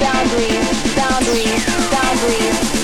boundaries, boundaries, boundaries.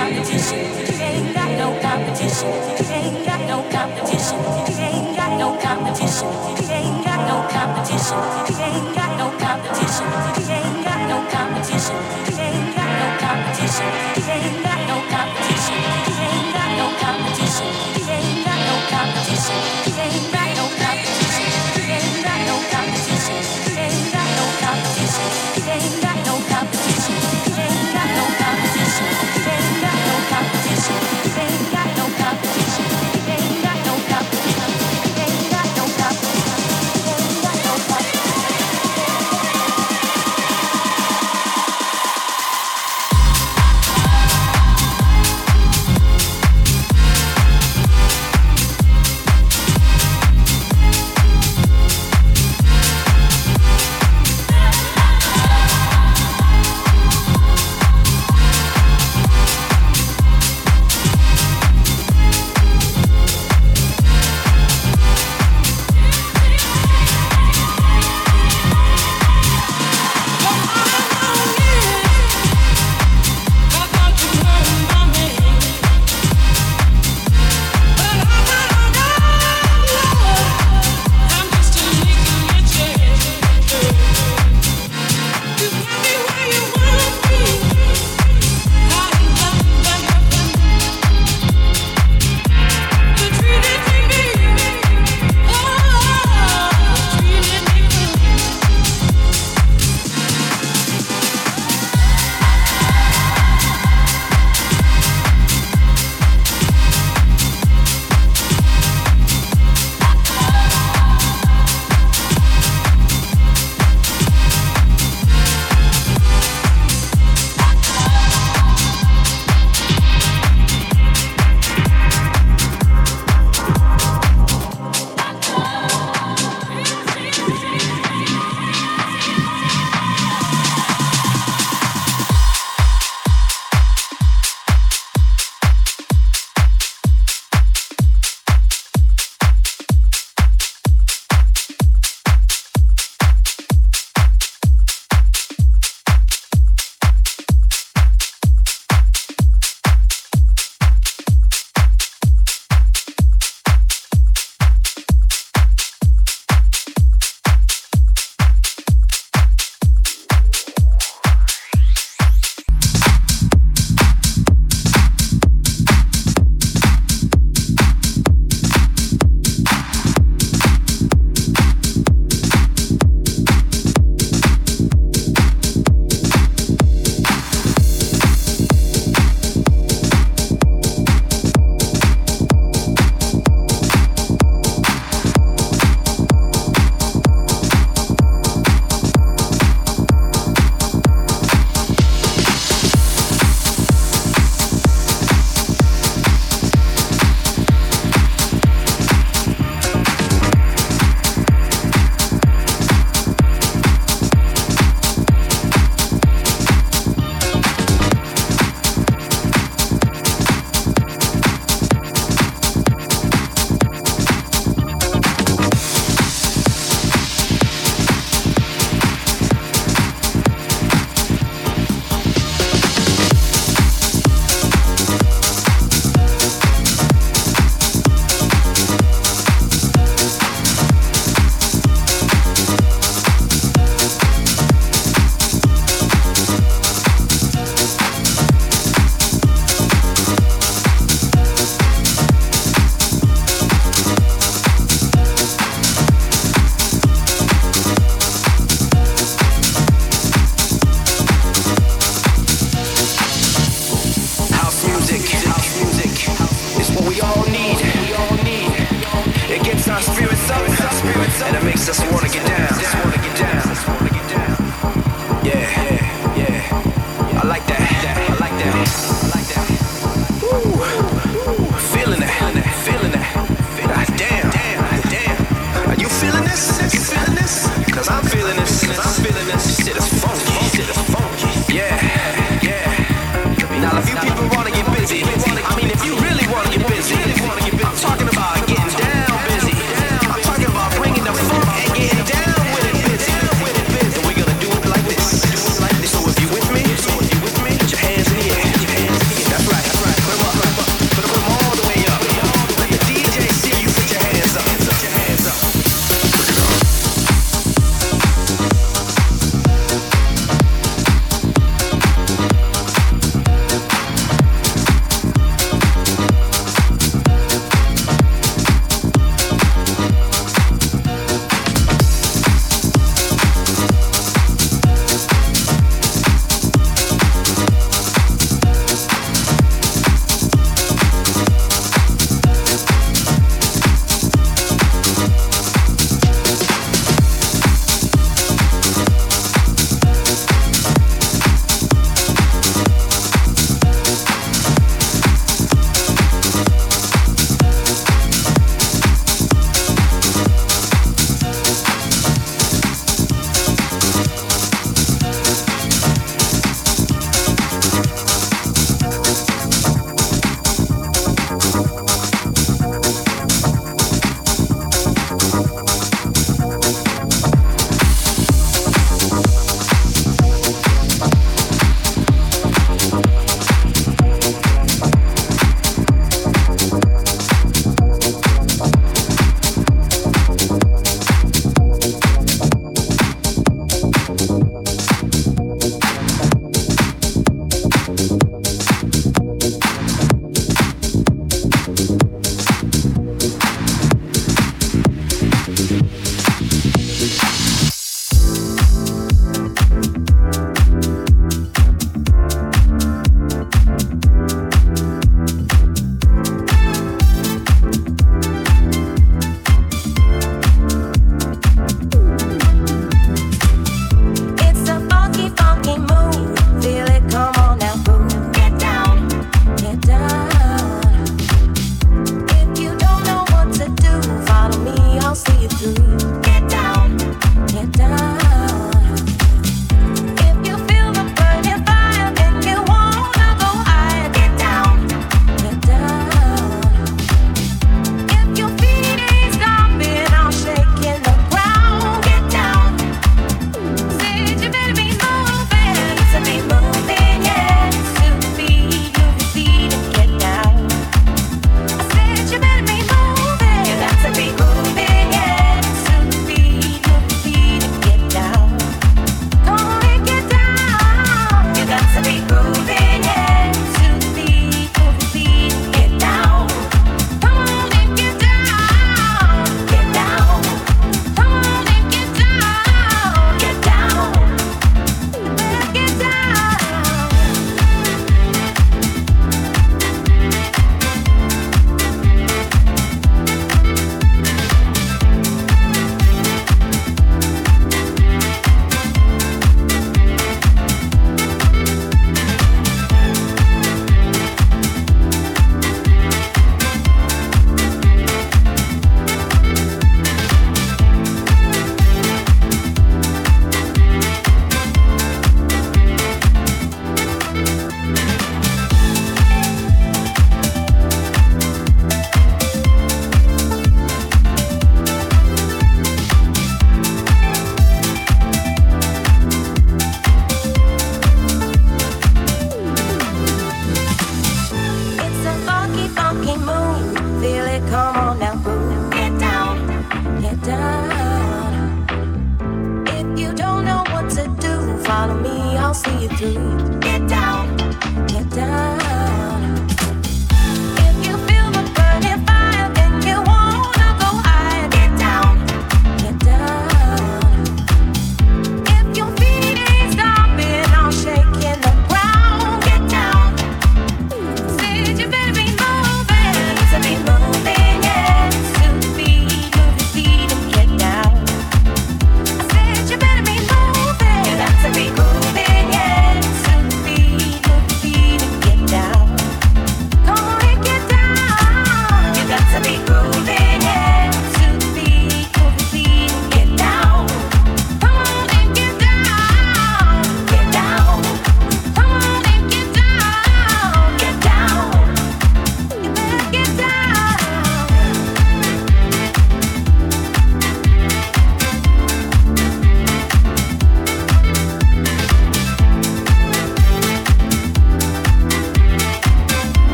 Ain't got no competition. Ain't got no competition. Ain't got no competition. Ain't got no competition. Ain't got no competition. Ain't got no competition. Ain't got no competition.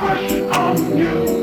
heart on you.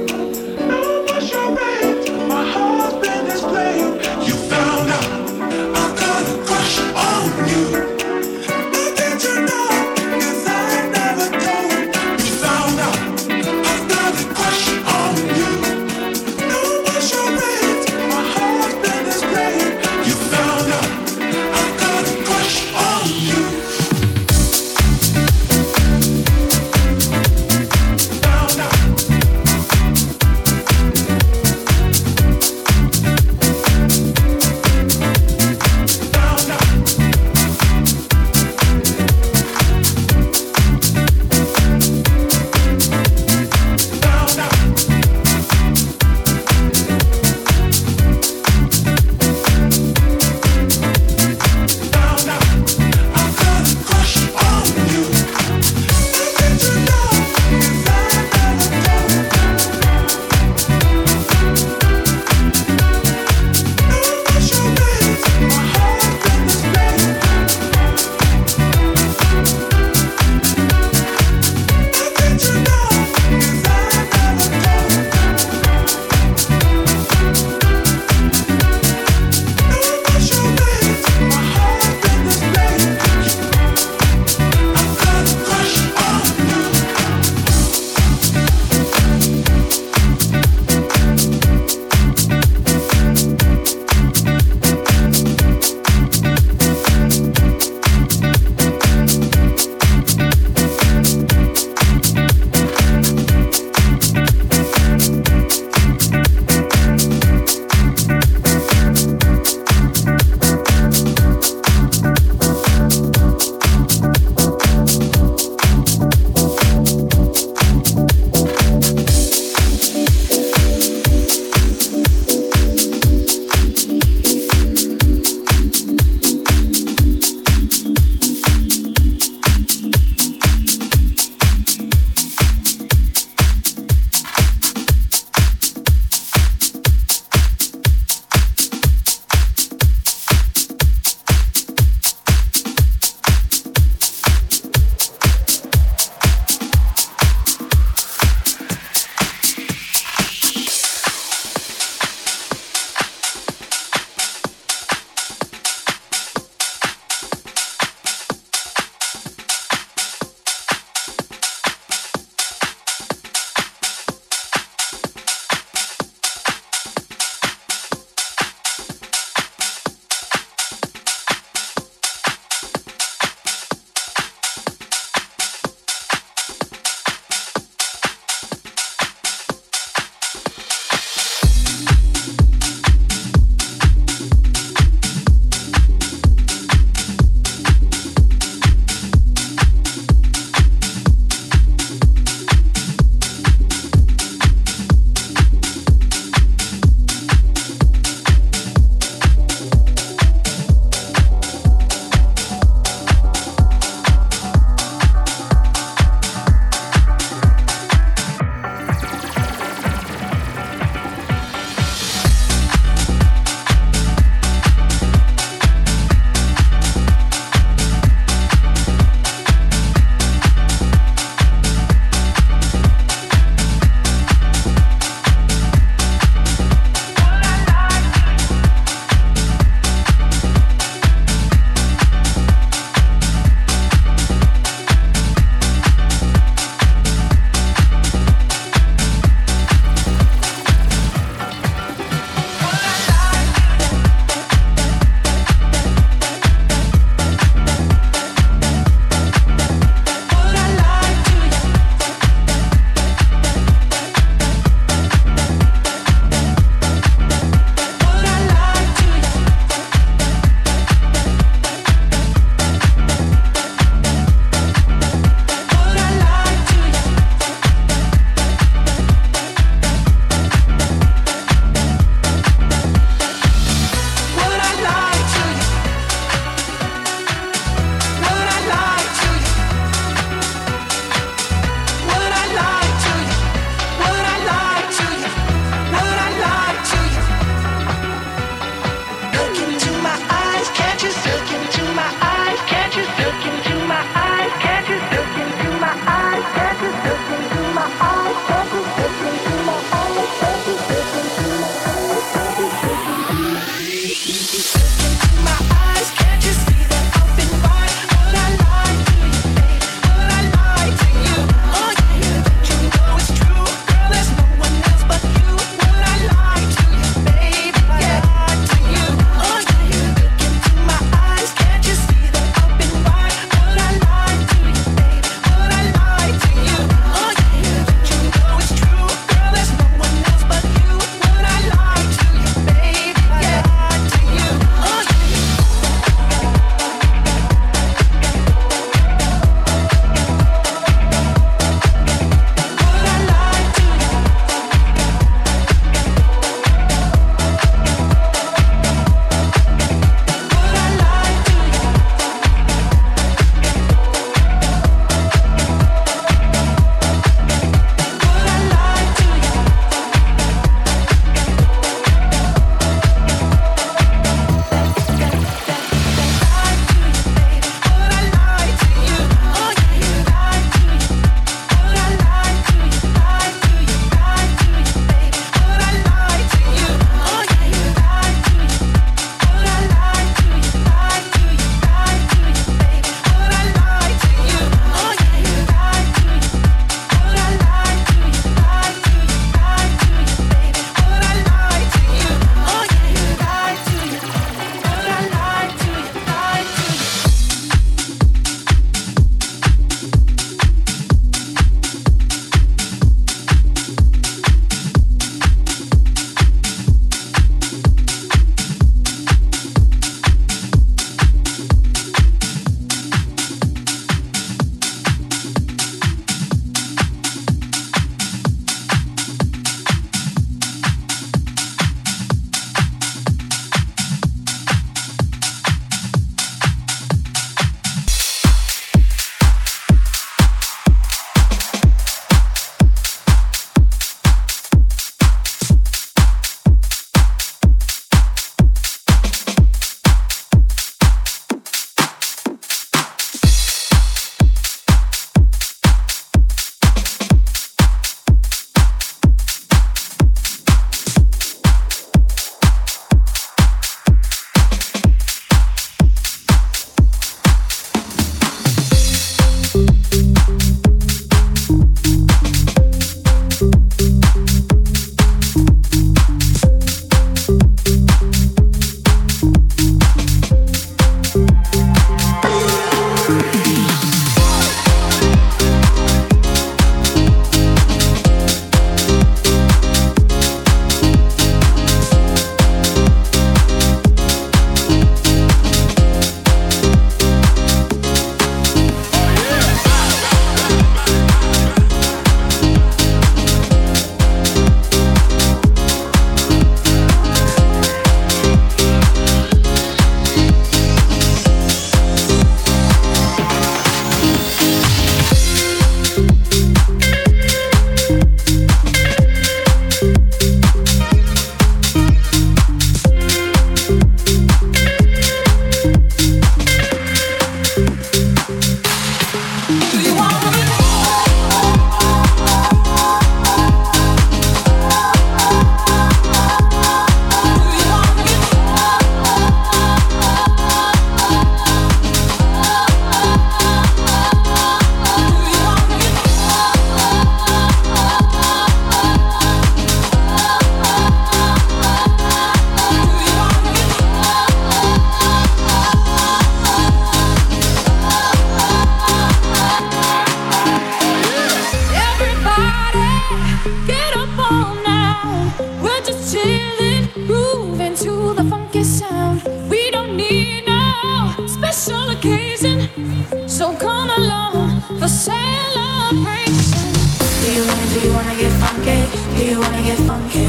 Do you wanna get funky?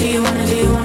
Do you wanna do you wanna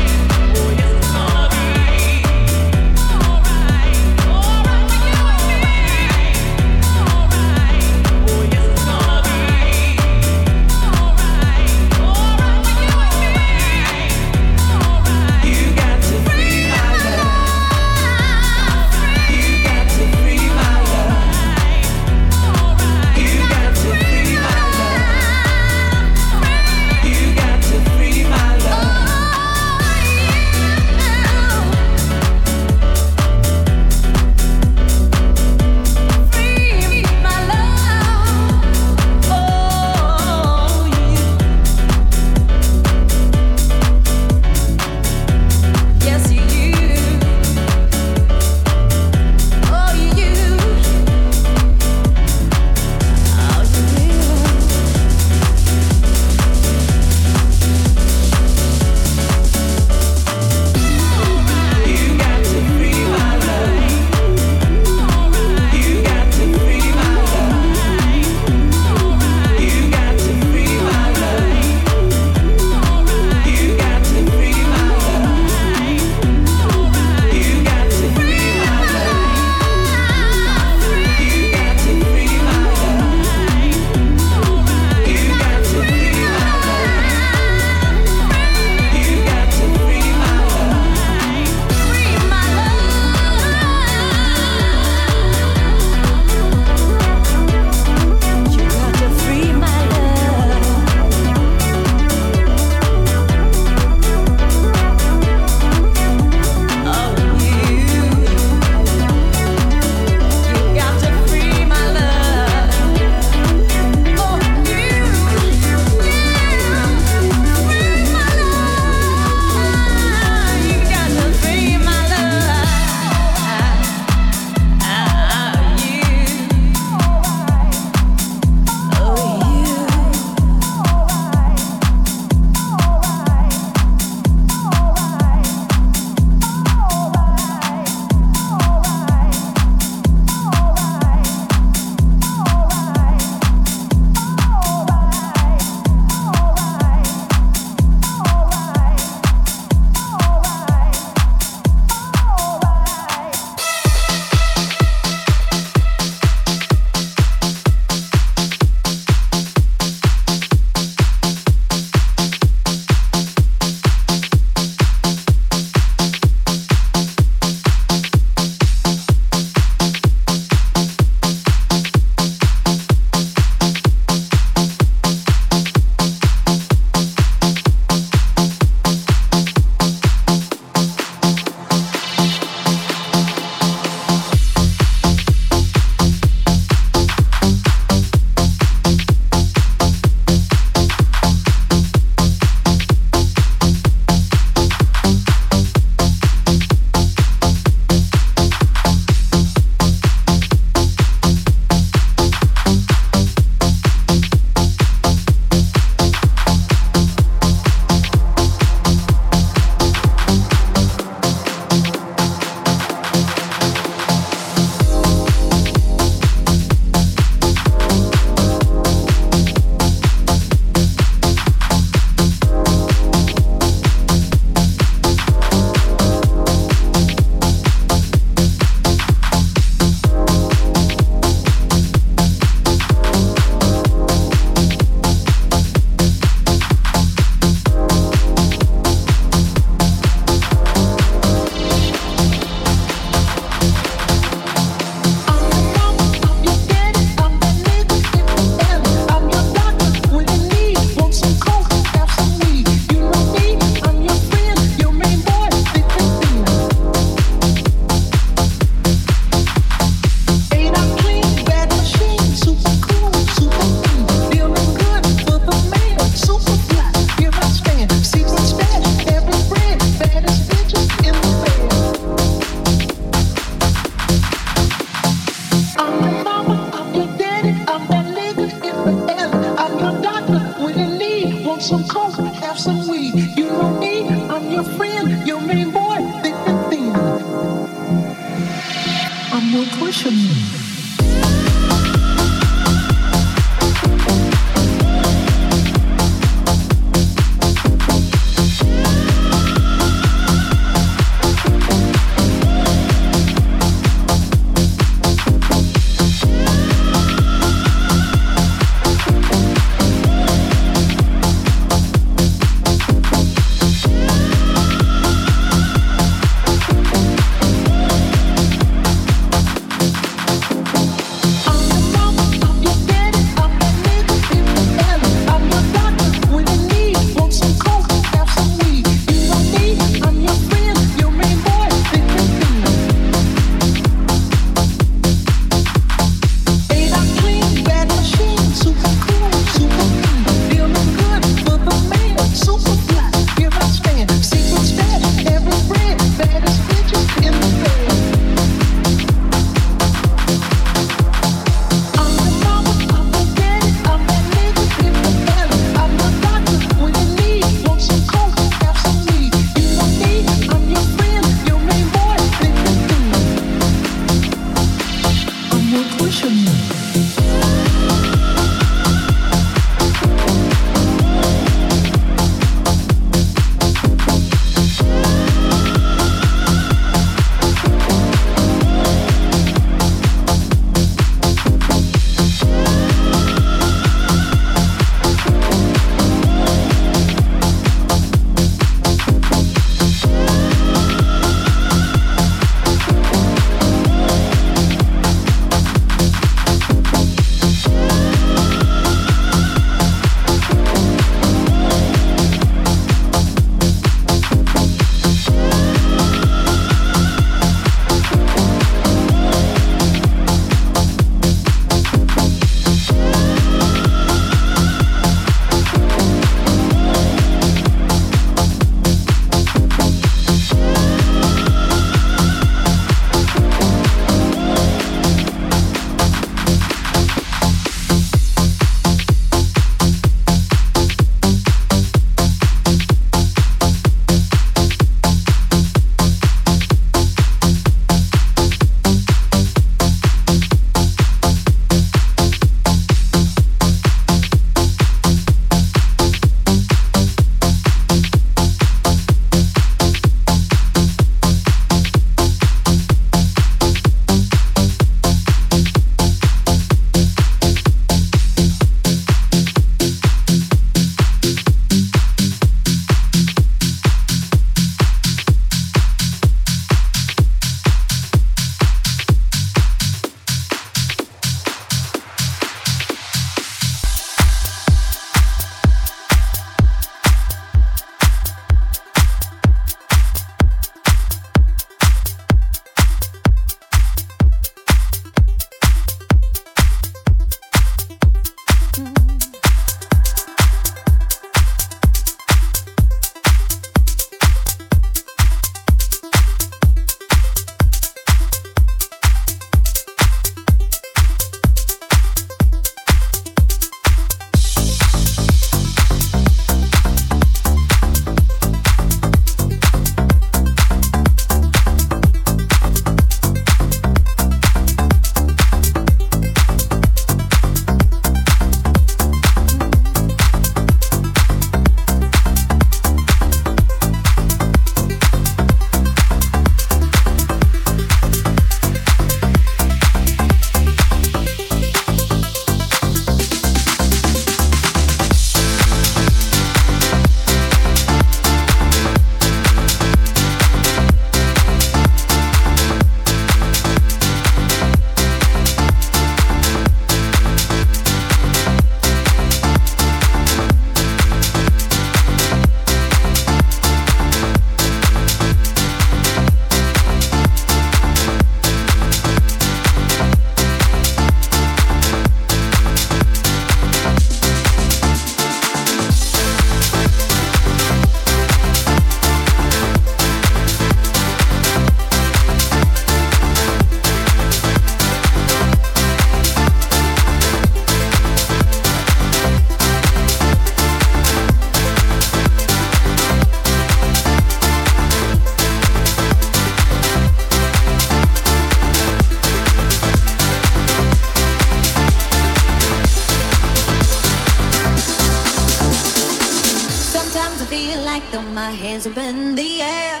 my hands up in the air.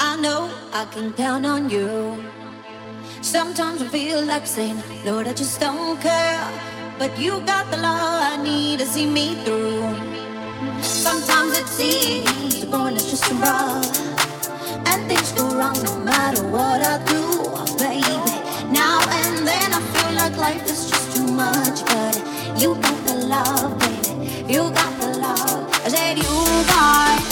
I know I can count on you. Sometimes I feel like saying, Lord, I just don't care. But you got the love I need to see me through. Sometimes it seems the going is just a rough. And things go wrong no matter what I do, baby. Now and then I feel like life is just too much. But you got the love, baby. You got Bye.